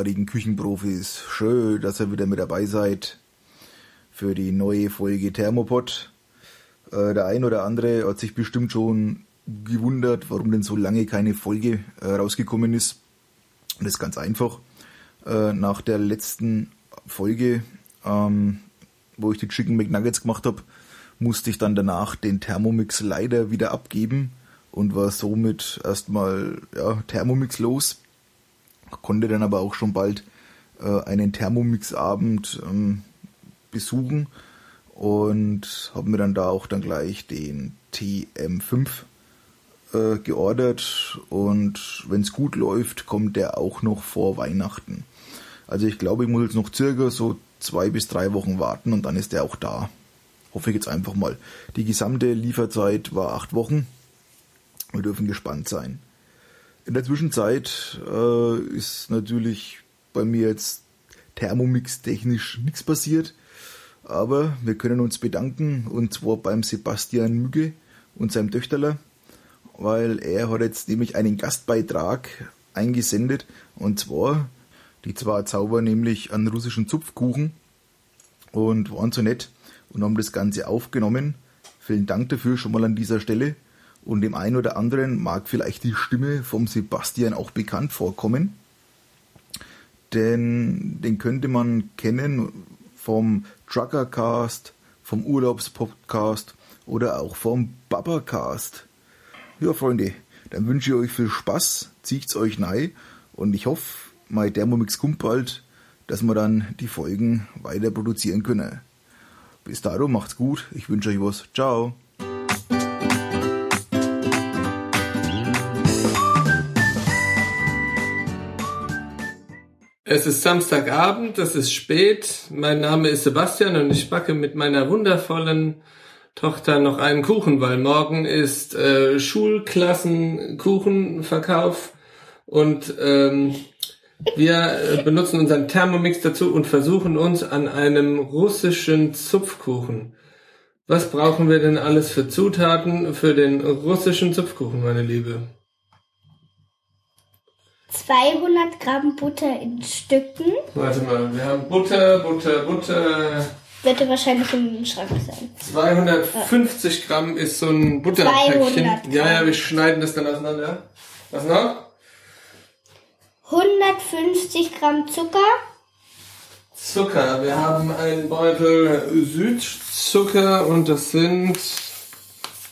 Großartigen Küchenprofis. Schön, dass ihr wieder mit dabei seid für die neue Folge Thermopod. Äh, der ein oder andere hat sich bestimmt schon gewundert, warum denn so lange keine Folge äh, rausgekommen ist. Und das ist ganz einfach. Äh, nach der letzten Folge, ähm, wo ich die Chicken McNuggets gemacht habe, musste ich dann danach den Thermomix leider wieder abgeben und war somit erstmal ja, Thermomix los. Konnte dann aber auch schon bald äh, einen Thermomix-Abend ähm, besuchen und habe mir dann da auch dann gleich den TM5 äh, geordert und wenn es gut läuft, kommt der auch noch vor Weihnachten. Also ich glaube, ich muss jetzt noch circa so zwei bis drei Wochen warten und dann ist der auch da. Hoffe ich jetzt einfach mal. Die gesamte Lieferzeit war acht Wochen. Wir dürfen gespannt sein. In der Zwischenzeit äh, ist natürlich bei mir jetzt Thermomix technisch nichts passiert. Aber wir können uns bedanken und zwar beim Sebastian Mügge und seinem Töchterler, weil er hat jetzt nämlich einen Gastbeitrag eingesendet und zwar die zwei Zauber nämlich an russischen Zupfkuchen und waren so nett und haben das Ganze aufgenommen. Vielen Dank dafür schon mal an dieser Stelle. Und dem einen oder anderen mag vielleicht die Stimme vom Sebastian auch bekannt vorkommen. Denn den könnte man kennen vom Truckercast, vom Urlaubspodcast oder auch vom Babacast. Ja, Freunde, dann wünsche ich euch viel Spaß, zieht's euch nei und ich hoffe, mein Thermomix kommt bald, dass wir dann die Folgen weiter produzieren können. Bis dahin macht's gut, ich wünsche euch was. Ciao. Es ist Samstagabend, es ist spät. Mein Name ist Sebastian und ich backe mit meiner wundervollen Tochter noch einen Kuchen, weil morgen ist äh, Schulklassenkuchenverkauf und ähm, wir äh, benutzen unseren Thermomix dazu und versuchen uns an einem russischen Zupfkuchen. Was brauchen wir denn alles für Zutaten für den russischen Zupfkuchen, meine Liebe? 200 Gramm Butter in Stücken. Warte mal, wir haben Butter, Butter, Butter. Wird wahrscheinlich im Schrank sein. 250 Gramm ist so ein Butterpäckchen. Ja, ja, wir schneiden das dann auseinander. Was noch? 150 Gramm Zucker. Zucker. Wir haben einen Beutel Südzucker und das sind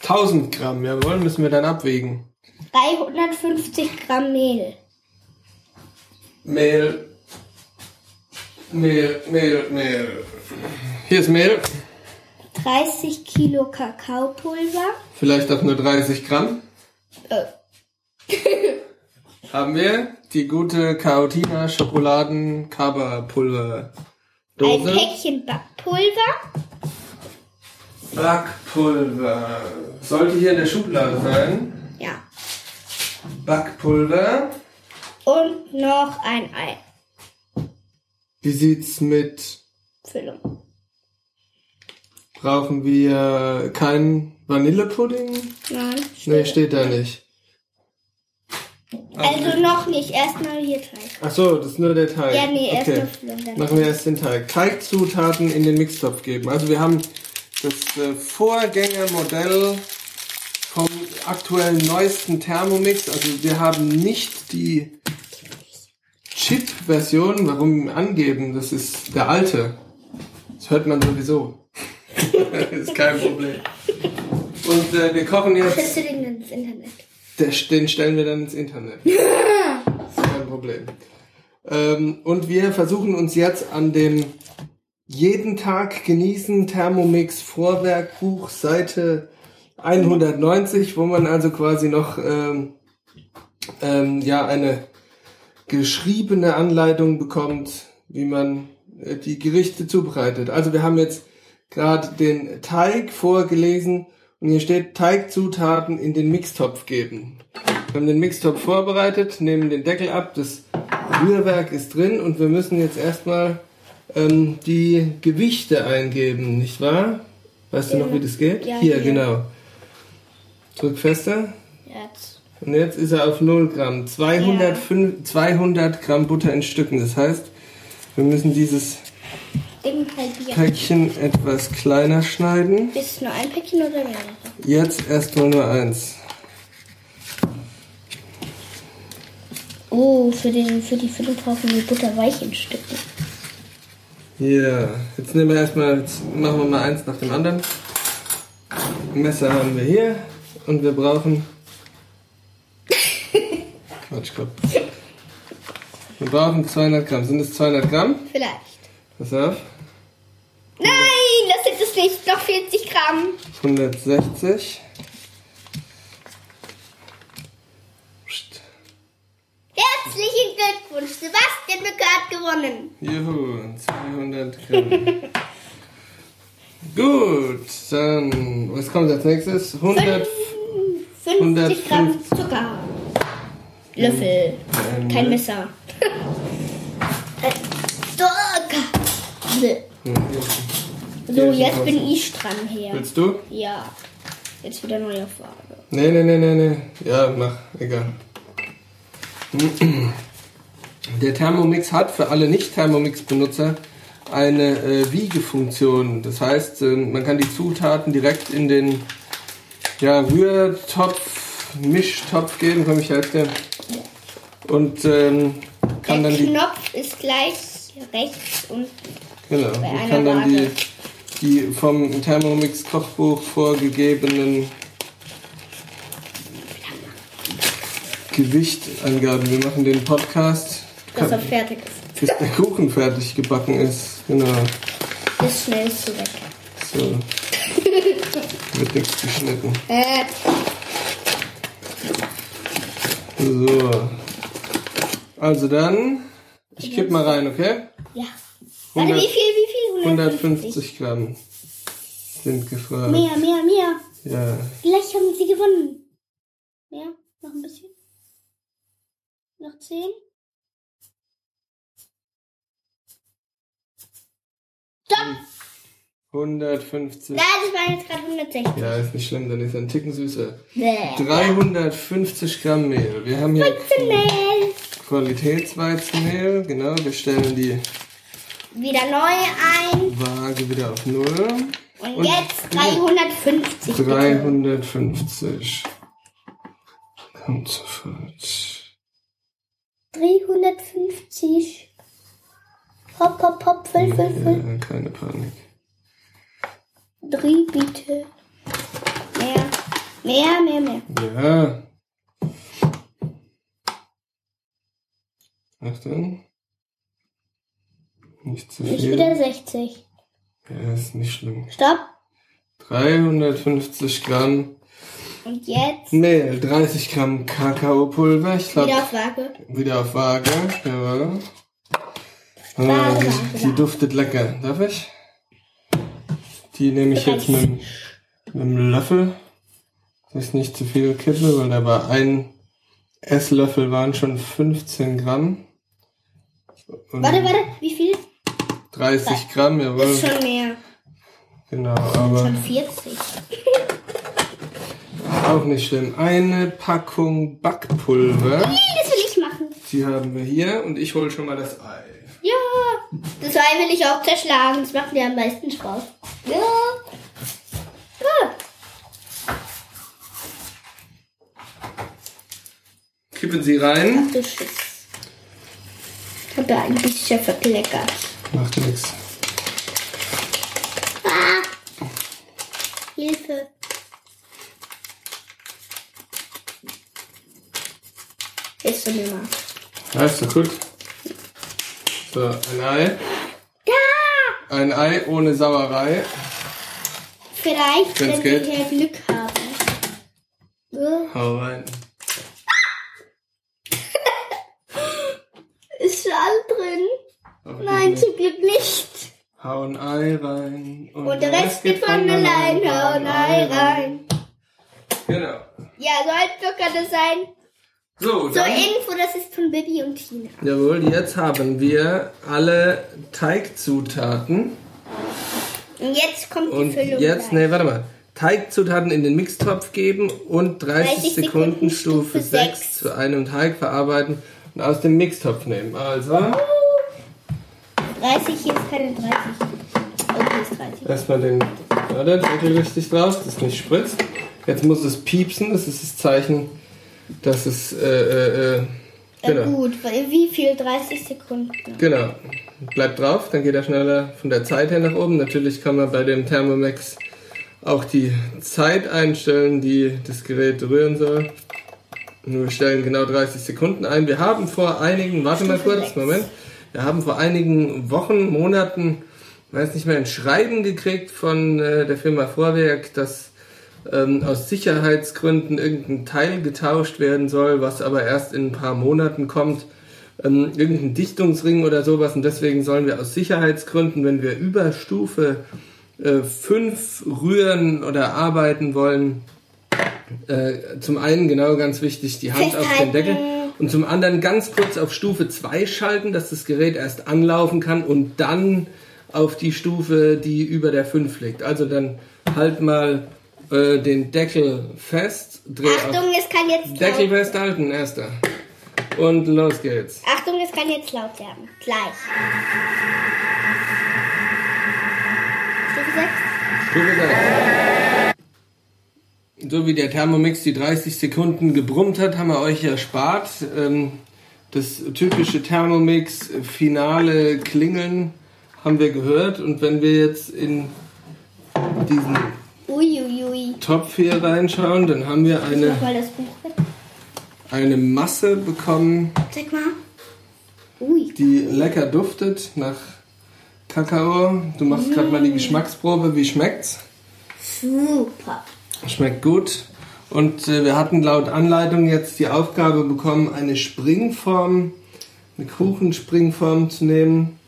1000 Gramm. Jawohl, müssen wir dann abwägen. 350 Gramm Mehl. Mehl. Mehl, Mehl, Mehl. Hier ist Mehl. 30 Kilo Kakaopulver. Vielleicht auch nur 30 Gramm. Äh. haben wir die gute Caotina Schokoladen Pulver Dose. Ein Päckchen Backpulver. Backpulver. Sollte hier in der Schublade sein. Ja. Backpulver. Und noch ein Ei. Wie sieht's mit Füllung? Brauchen wir keinen Vanillepudding? Nein. Nee, steht da nicht. Also noch nicht, erstmal hier Teig. Ach so, das ist nur der Teig. Ja, nee, erst okay. Füllung. Machen wir erst den Teig. Teigzutaten in den Mixtopf geben. Also wir haben das äh, Vorgängermodell aktuellen neuesten Thermomix. Also wir haben nicht die Chip-Version. Warum angeben? Das ist der alte. Das hört man sowieso. ist kein Problem. Und äh, wir kochen jetzt. Stellst du den ins Internet? Den stellen wir dann ins Internet. Das ist kein Problem. Ähm, und wir versuchen uns jetzt an dem jeden Tag genießen Thermomix Vorwerkbuch Seite 190, wo man also quasi noch ähm, ähm, ja eine geschriebene Anleitung bekommt, wie man äh, die Gerichte zubereitet. Also wir haben jetzt gerade den Teig vorgelesen und hier steht Teigzutaten in den Mixtopf geben. Wir haben den Mixtopf vorbereitet, nehmen den Deckel ab, das Rührwerk ist drin und wir müssen jetzt erstmal ähm, die Gewichte eingeben, nicht wahr? Weißt ja. du noch, wie das geht? Ja, hier, hier, genau. Drück fester. Jetzt. Und jetzt ist er auf 0 Gramm. 205, 200 Gramm Butter in Stücken. Das heißt, wir müssen dieses halbieren. Päckchen etwas kleiner schneiden. Ist es nur ein Päckchen oder mehrere? Jetzt erstmal nur eins. Oh, für, den, für die Füllung brauchen wir Butter weich in Stücken. Ja, jetzt nehmen wir erstmal, jetzt machen wir mal eins nach dem anderen. Messer haben wir hier und wir brauchen. Quatsch, Gott. Wir brauchen 200 Gramm. Sind es 200 Gramm? Vielleicht. Pass auf. Nein, das sind es nicht. Noch 40 Gramm. 160. Psst. Herzlichen Glückwunsch. Sebastian Mücke hat gewonnen. Juhu, 200 Gramm. Gut, dann, was kommt als nächstes? 100. 50 Gramm Zucker. Löffel. Ähm, Kein Messer. Äh, Zucker. So, jetzt bin ich dran her. Willst du? Ja. Jetzt wieder neue Farbe. Nee, nee, nee, nee, nee. Ja, mach, egal. Der Thermomix hat für alle Nicht-Thermomix-Benutzer eine äh, Wiegefunktion. Das heißt, äh, man kann die Zutaten direkt in den ja, Rührtopf, Mischtopf geben. Komm, ich helfe dir. Und ähm, kann Der dann die Knopf ist gleich rechts und Genau, einer kann dann die, Waage. die vom Thermomix Kochbuch vorgegebenen Gewichtangaben. Wir machen den Podcast, dass er fertig ist. bis der Kuchen fertig gebacken ist. Genau. Ist schnell zu weg. So. Wird nichts geschnitten. Äh, So. Also dann, ich kipp mal rein, okay? ja. Warte, 100 wie viel, wie viel? 150 Gramm sind gefragt. Mehr, mehr, mehr. Ja. Gleich haben sie gewonnen. Ja, noch ein bisschen. Noch zehn. Stopp! 150. Nein, das waren jetzt gerade 160. Ja, ist nicht schlimm, dann ist er ein Ticken süßer. Bäh. 350 Gramm Mehl. Wir haben hier Mehl. Qualitätsweizenmehl. Genau, wir stellen die Wieder neu ein. Waage wieder auf Null. Und, Und- jetzt 350. bitte. 350. Kommt sofort. 350. Hopp, hopp, hopp, füll, füll, füll. Keine Panik. Dreh bitte. Mehr. Mehr, mehr, mehr. Ja. Achtung. Nicht zu Nicht wieder viel. 60. Ja, ist nicht schlimm. Stopp. 350 Gramm Und jetzt Mehl, 30 Gramm Kakaopulver. Ich glaube, wieder auf Waage. Wieder auf Waage, jawohl. Ah, die, die duftet lecker. Darf ich? Die nehme ich jetzt mit, mit einem Löffel. Das ist nicht zu viel Kippe, weil da war ein Esslöffel waren schon 15 Gramm. Und Warte, warte. Wie viel? 30 Gramm, jawohl. Ist schon mehr. Genau, aber Schon 40. auch nicht schlimm. Eine Packung Backpulver. Das will ich machen. Die haben wir hier und ich hole schon mal das Ei. Ja. Das Ei will ich auch zerschlagen. Das macht mir am meisten Spaß. Ja. Ja. Kippen Sie rein. Ach du Schiss. Ich habe ja ein bisschen verkleckert. Macht nichts. Ah. Hilfe. Ist so nimmer. Ja, ist doch gut. So, ein Ei. Ein Ei ohne Sauerei. Vielleicht, Wenn's wenn wir Glück haben. Hau rein. Ist Schall drin? Aber Nein, zum Glück nicht. Hau ein Ei rein. Und der Rest geht von allein. Hau ein Ei rein. Genau. Ja, so einfach kann das sein. So, So dann. Info, das ist von Bibi und Tina. Jawohl, jetzt haben wir alle Teigzutaten. Und jetzt kommt die Und Füllung. jetzt, gleich. nee, warte mal. Teigzutaten in den Mixtopf geben und 30, 30 Sekunden Sekunden Stufe Stufe 6 sechs. zu einem Teig verarbeiten und aus dem Mixtopf nehmen. Also 30, hier ist keine 30. Oh, hier ist 30. erstmal den warte, Deckel richtig drauf, dass es nicht spritzt. Jetzt muss es piepsen, das ist das Zeichen, dass es äh, äh, äh, genau. gut, wie viel? 30 Sekunden. Genau. Bleibt drauf, dann geht er schneller von der Zeit her nach oben. Natürlich kann man bei dem Thermomix auch die Zeit einstellen, die das Gerät rühren soll. Wir stellen genau 30 Sekunden ein. Wir haben vor einigen, warte mal kurz. Moment. Wir haben vor einigen Wochen, Monaten, weiß nicht mehr, ein Schreiben gekriegt von äh, der Firma Vorwerk, dass ähm, aus Sicherheitsgründen irgendein Teil getauscht werden soll, was aber erst in ein paar Monaten kommt. Ähm, irgendein Dichtungsring oder sowas. Und deswegen sollen wir aus Sicherheitsgründen, wenn wir über Stufe 5 rühren oder arbeiten wollen, äh, zum einen genau ganz wichtig die Hand auf den. Deckel und zum anderen ganz kurz auf Stufe 2 schalten, dass das Gerät erst anlaufen kann und dann auf die Stufe, die über der 5 liegt. Also dann halt mal äh, den Deckel fest, dreh Achtung, auf es kann jetzt Deckel laut. festhalten, erster. Und los geht's. Achtung, es kann jetzt laut werden. Gleich. Stufe 6. Stufe 6. So wie der Thermomix die 30 Sekunden gebrummt hat, haben wir euch erspart. Ähm, Das typische Thermomix finale Klingeln haben wir gehört. Und wenn wir jetzt in diesen Uiuiui. Topf hier reinschauen, dann haben wir eine, Mach mal das Buch weg. eine Masse bekommen, Zeig mal. Ui. die lecker duftet nach Kakao. Du machst gerade mal die Geschmacksprobe. Wie schmeckt's? Super. Schmeckt gut. Und äh, wir hatten laut Anleitung jetzt die Aufgabe bekommen, eine Springform, eine Kuchenspringform zu nehmen,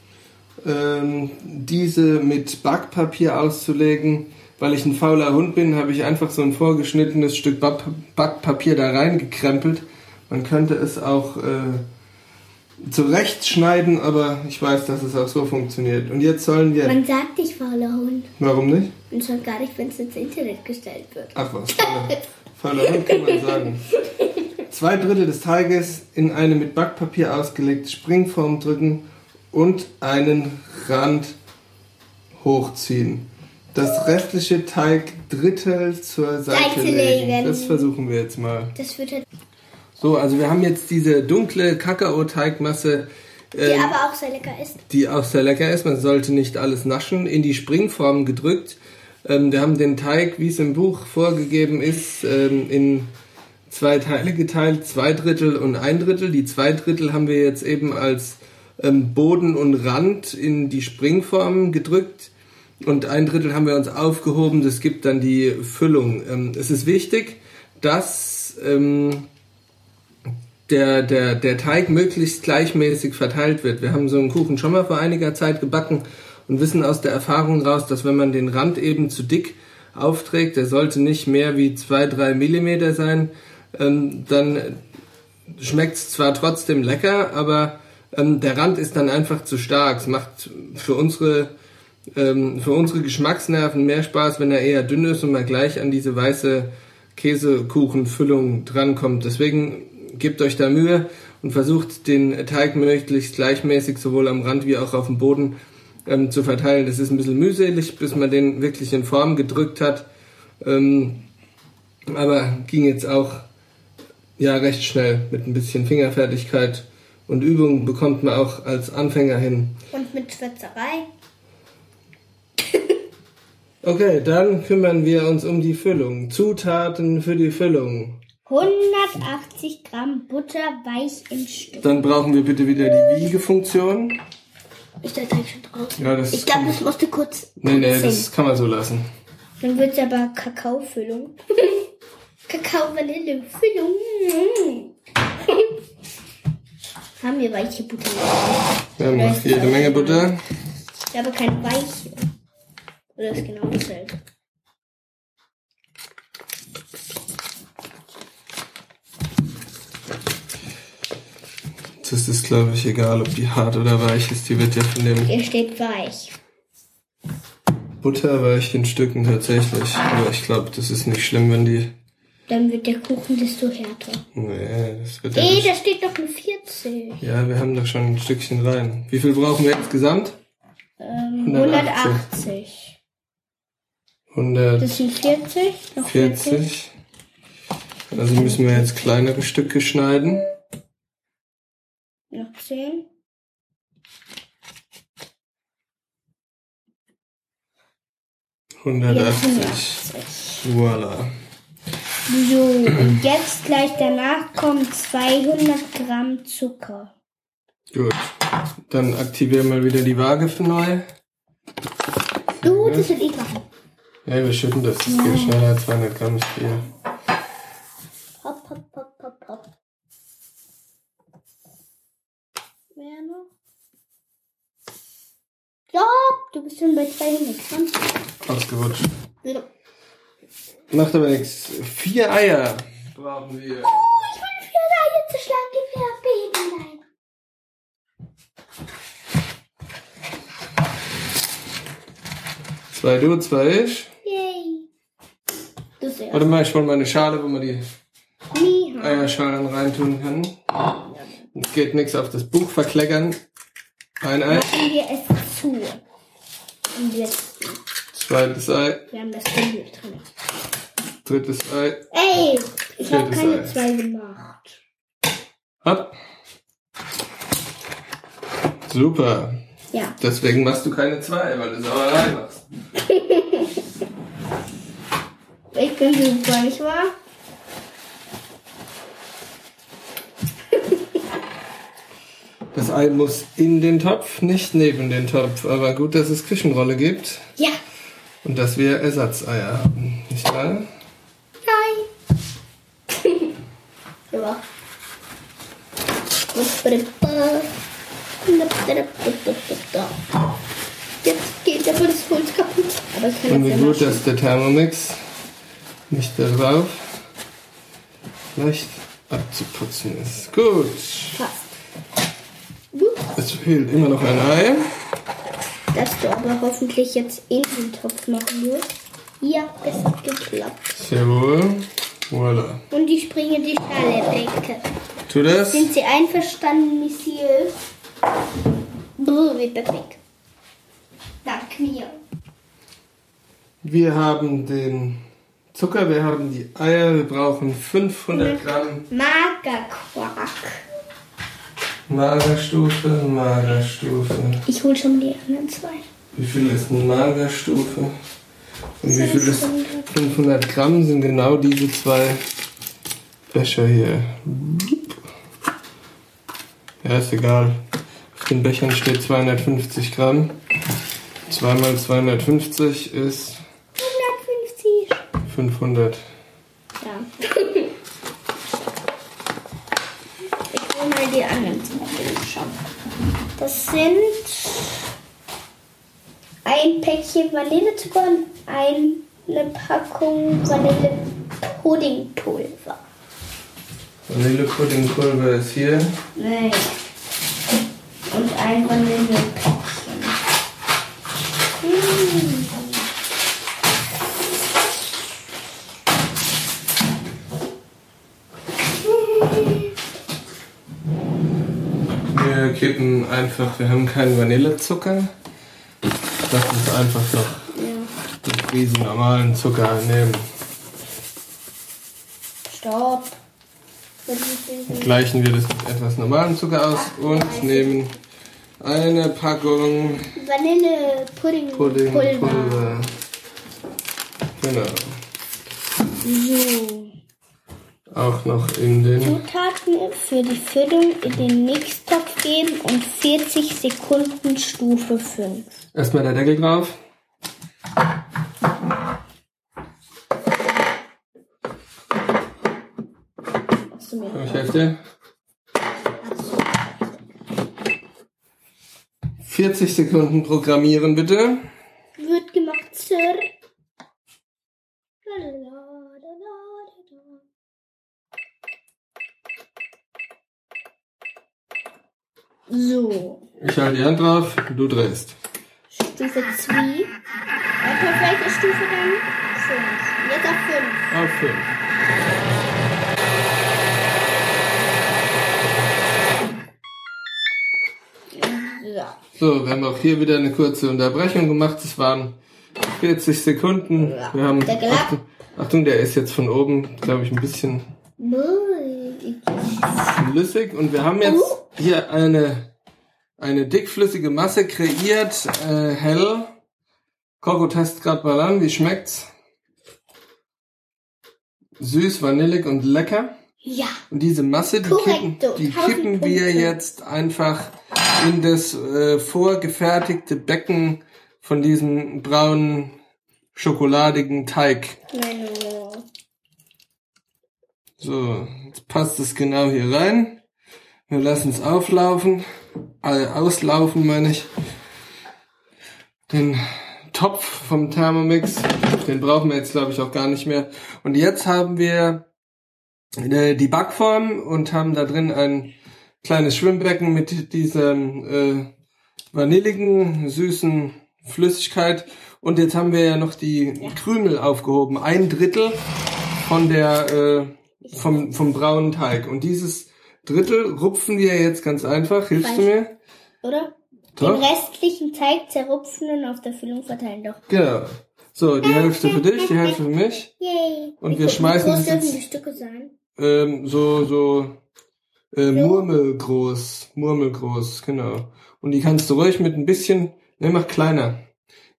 ähm, diese mit Backpapier auszulegen. Weil ich ein fauler Hund bin, habe ich einfach so ein vorgeschnittenes Stück Back Backpapier da reingekrempelt. Man könnte es auch äh, zurechtschneiden, aber ich weiß, dass es auch so funktioniert. Und jetzt sollen wir... Man sagt nicht fauler Hund. Warum nicht? Und schon gar nicht, wenn es ins Internet gestellt wird. Ach was, fauler, fauler Hund kann man sagen. Zwei Drittel des Teiges in eine mit Backpapier ausgelegte Springform drücken und einen Rand hochziehen. Das restliche Teigdrittel zur Seite legen. Das versuchen wir jetzt mal. Das wird halt, So, also wir haben jetzt diese dunkle Kakaoteigmasse, die ähm, aber auch sehr lecker ist. die auch sehr lecker ist. Man sollte nicht alles naschen. In die Springform gedrückt. Ähm, wir haben den Teig, wie es im Buch vorgegeben ist, ähm, in zwei Teile geteilt, zwei Drittel und ein Drittel. Die zwei Drittel haben wir jetzt eben als ähm, Boden und Rand in die Springform gedrückt. Und ein Drittel haben wir uns aufgehoben, das gibt dann die Füllung. Ähm, es ist wichtig, dass ähm, der, der, der Teig möglichst gleichmäßig verteilt wird. Wir haben so einen Kuchen schon mal vor einiger Zeit gebacken und wissen aus der Erfahrung raus, dass wenn man den Rand eben zu dick aufträgt, der sollte nicht mehr wie zwei drei Millimeter sein, ähm, dann schmeckt es zwar trotzdem lecker, aber ähm, der Rand ist dann einfach zu stark. Es macht für unsere ähm, für unsere Geschmacksnerven mehr Spaß, wenn er eher dünn ist und man gleich an diese weiße Käsekuchenfüllung drankommt. Deswegen gebt euch da Mühe und versucht den Teig möglichst gleichmäßig sowohl am Rand wie auch auf dem Boden ähm, zu verteilen. Das ist ein bisschen mühselig, bis man den wirklich in Form gedrückt hat. Ähm, aber ging jetzt auch ja recht schnell mit ein bisschen Fingerfertigkeit und Übung bekommt man auch als Anfänger hin. Und mit Schwätzerei. Okay, dann kümmern wir uns um die Füllung. Zutaten für die Füllung. 180 Gramm Butter weich im Stück. Dann brauchen wir bitte wieder die Wiegefunktion. Ist der Teig schon draußen? Ja, das ich glaube, das musste kurz. Nee, nee, putzen. das kann man so lassen. Dann wird es aber Kakaofüllung. Kakao-Vanille-Füllung. Haben wir weiche Butter? Wir haben noch jede Menge Butter. Ja, aber keine weiche. Oder ist genau dasselbe? Das ist, glaube ich, egal, ob die hart oder weich ist. Die wird ja von dem... Hier steht weich. Butter weicht in Stücken tatsächlich. Aber ich glaube, das ist nicht schlimm, wenn die. Dann wird der Kuchen desto härter. Nee, das wird ja Ey, da steht doch eine 40. Ja, wir haben doch schon ein Stückchen rein. Wie viel brauchen wir insgesamt? Ähm, 180. 180. Das sind 40. Noch 40. 140. Also müssen wir jetzt kleinere Stücke schneiden. Noch 10. Jetzt 180. 180. Voila. So, und jetzt gleich danach kommen 200 Gramm Zucker. Gut. Dann aktivieren wir wieder die Waage für neu. Du, das will ich machen. Ja, wir schütten das. Das geht schneller. 200 Gramm ist viel. Hopp, hopp, hopp, hopp, hopp. Mehr noch? Ja, du bist schon bei 200 Gramm. Ausgerutscht. Ja. Macht aber nichts. Vier Eier brauchen wir. Oh, ich will vier Eier zerschlagen, gib mir das Babylein. Zwei du, zwei ich. Du sehr. Warte mal, ich hol mal eine Schale, wo man die Miha. Eierschalen reintun kann. Es geht nichts auf das Buch verkleckern. Ein Ei, Machen wir es zu. Und jetzt, zweites Ei, wir haben das Baby drin. drittes Ei. Ey, ich habe keine Ei. zwei gemacht. Ab. Super. Ja. Deswegen machst du keine zwei, weil du Sauerei machst. Ich bin super, nicht wahr? Das Ei muss in den Topf, nicht neben den Topf. Aber gut, dass es Küchenrolle gibt Ja. und dass wir Ersatzeier haben. Nicht wahr? Nein. ja. Jetzt geht aber das Holz kaputt. Aber ich kann Und wie gut, dass der Thermomix nicht darauf leicht abzuputzen ist. Gut. fast. Gut, Es fehlt immer noch ein Ei. dass du aber hoffentlich jetzt in den Topf machen wirst. Ja, es hat geklappt. Sehr wohl. Voilà. Und ich bringe die Schale weg. Tu das. Sind Sie einverstanden, Monsieur? Brr, das weg. Dank mir. Wir haben den Zucker, wir haben die Eier, wir brauchen 500 Gramm Magerquark. Magerstufe, Magerstufe. Ich hol schon die anderen zwei. Wie viel ist eine Magerstufe? Und wie viel ist 500 Gramm sind genau diese zwei Becher hier. Ja, ist egal. Auf den Bechern steht 250 Gramm. 2 mal 250 ist 150. 500. Ja. Ich hol mal die anderen zwei schon. Das sind ein Päckchen Vanillezucker und eine Packung Vanillepuddingpulver. Vanillepuddingpulver ist hier. Nein. Und ein Vanillepäckchen. Hm. Wir kippen einfach, wir haben keinen Vanillezucker. Lass uns einfach noch Ja. den riesen normalen Zucker nehmen. Stopp. Denn? Gleichen wir das mit etwas normalen Zucker aus und nehmen eine Packung Vanillepuddingpulver. Puddingpulver. Genau. So. Auch noch in den. Zutaten für die Füllung in den Mixtopf geben und 40 Sekunden Stufe 5. Erstmal der Deckel drauf. Ich helfe dir. 40 Sekunden programmieren bitte. Wird gemacht, Sir. Halte die Hand drauf, du drehst. Stufe 2. Und auf welche Stufe dann? 5. Jetzt auf 5. Auf 5. So. So, wir haben auch hier wieder eine kurze Unterbrechung gemacht. Es waren 40 Sekunden. Ja. Wir haben Der. Achtung, Achtung, der ist jetzt von oben, glaube ich, ein bisschen flüssig. Und wir haben jetzt hier eine, eine dickflüssige Masse kreiert, äh, hell. Coco testet gerade mal an, wie schmeckt's? Süß, vanillig und lecker. Ja. Und diese Masse, die kippen, Korrekto, die 1000 kippen wir jetzt einfach in das äh, vorgefertigte Becken von diesem braunen schokoladigen Teig. Menno. So, jetzt passt es genau hier rein. Wir lassen es auflaufen, äh, auslaufen meine ich. Den Topf vom Thermomix, den brauchen wir jetzt glaube ich auch gar nicht mehr. Und jetzt haben wir äh, die Backform und haben da drin ein kleines Schwimmbecken mit dieser äh, vanilligen, süßen Flüssigkeit. Und jetzt haben wir ja noch die Krümel aufgehoben. Ein Drittel von der, äh, vom, vom braunen Teig. Und dieses Drittel rupfen wir jetzt ganz einfach. Hilfst du mir? Oder? Doch. Den restlichen Teig zerrupfen und auf der Füllung verteilen doch. Genau. So, die Hälfte für dich, die Hälfte für mich. Yay. Und wir schmeißen Wie das groß dürfen jetzt- die Stücke sein? Ähm, so, so, äh, Murmelgroß. Murmelgroß, genau. Und die kannst du ruhig mit ein bisschen, ne, mach kleiner.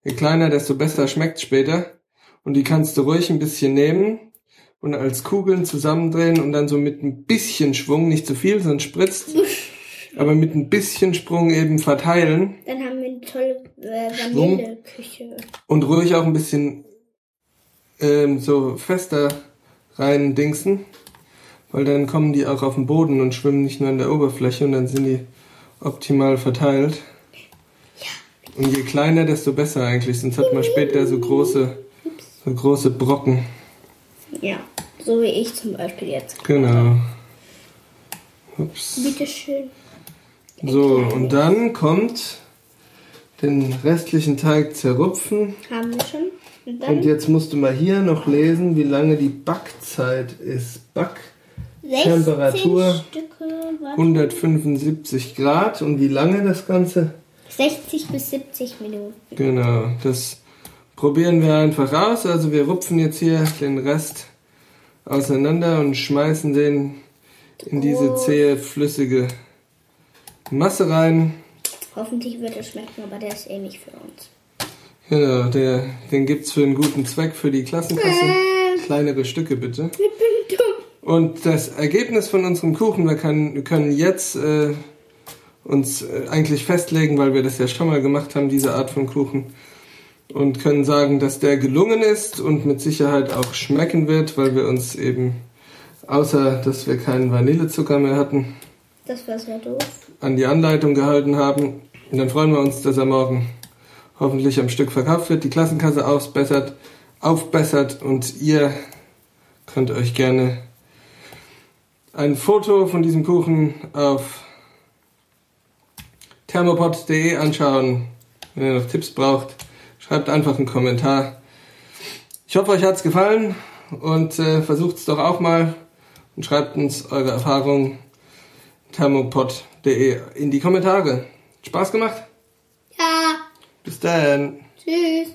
Je kleiner, desto besser schmeckt später. Und die kannst du ruhig ein bisschen nehmen und als Kugeln zusammendrehen und dann so mit ein bisschen Schwung, nicht zu viel, sonst spritzt, aber mit ein bisschen Sprung eben verteilen Dann haben wir eine tolle äh. Vanilleküche. und ruhig auch ein bisschen ähm, so fester rein dingsen, weil dann kommen die auch auf den Boden und schwimmen nicht nur an der Oberfläche und dann sind die optimal verteilt. Und je kleiner, desto besser eigentlich, sonst hat man später so große, so große Brocken. Ja, so wie ich zum Beispiel jetzt. Genau. Ups. Bitteschön. So, und dann kommt den restlichen Teig zerrupfen. Haben wir schon. Und Und jetzt musst du mal hier noch lesen, wie lange die Backzeit ist. Back 16 Temperatur Stücke. warte. 175 Grad und wie lange das Ganze? 60 bis 70 Minuten. Genau, das probieren wir einfach aus. Also wir rupfen jetzt hier den Rest auseinander und schmeißen den in diese zähe, flüssige Masse rein. Hoffentlich wird es schmecken, aber der ist eh nicht für uns. Genau, der, den gibt's für einen guten Zweck für die Klassenkasse. Kleinere Stücke bitte. Und das Ergebnis von unserem Kuchen, wir können, wir können jetzt äh, uns äh, eigentlich festlegen, weil wir das ja schon mal gemacht haben, diese Art von Kuchen. Und können sagen, dass der gelungen ist und mit Sicherheit auch schmecken wird, weil wir uns eben, außer dass wir keinen Vanillezucker mehr hatten, Das war sehr doof. an die Anleitung gehalten haben. Und dann freuen wir uns, dass er morgen hoffentlich am Stück verkauft wird, die Klassenkasse ausbessert, aufbessert und ihr könnt euch gerne ein Foto von diesem Kuchen auf thermopod.de anschauen. Wenn ihr noch Tipps braucht, schreibt einfach einen Kommentar. Ich hoffe, euch hat's gefallen und äh, versucht es doch auch mal und schreibt uns eure Erfahrungen thermopod.de in die Kommentare. Spaß gemacht? Ja. Bis dann. Tschüss.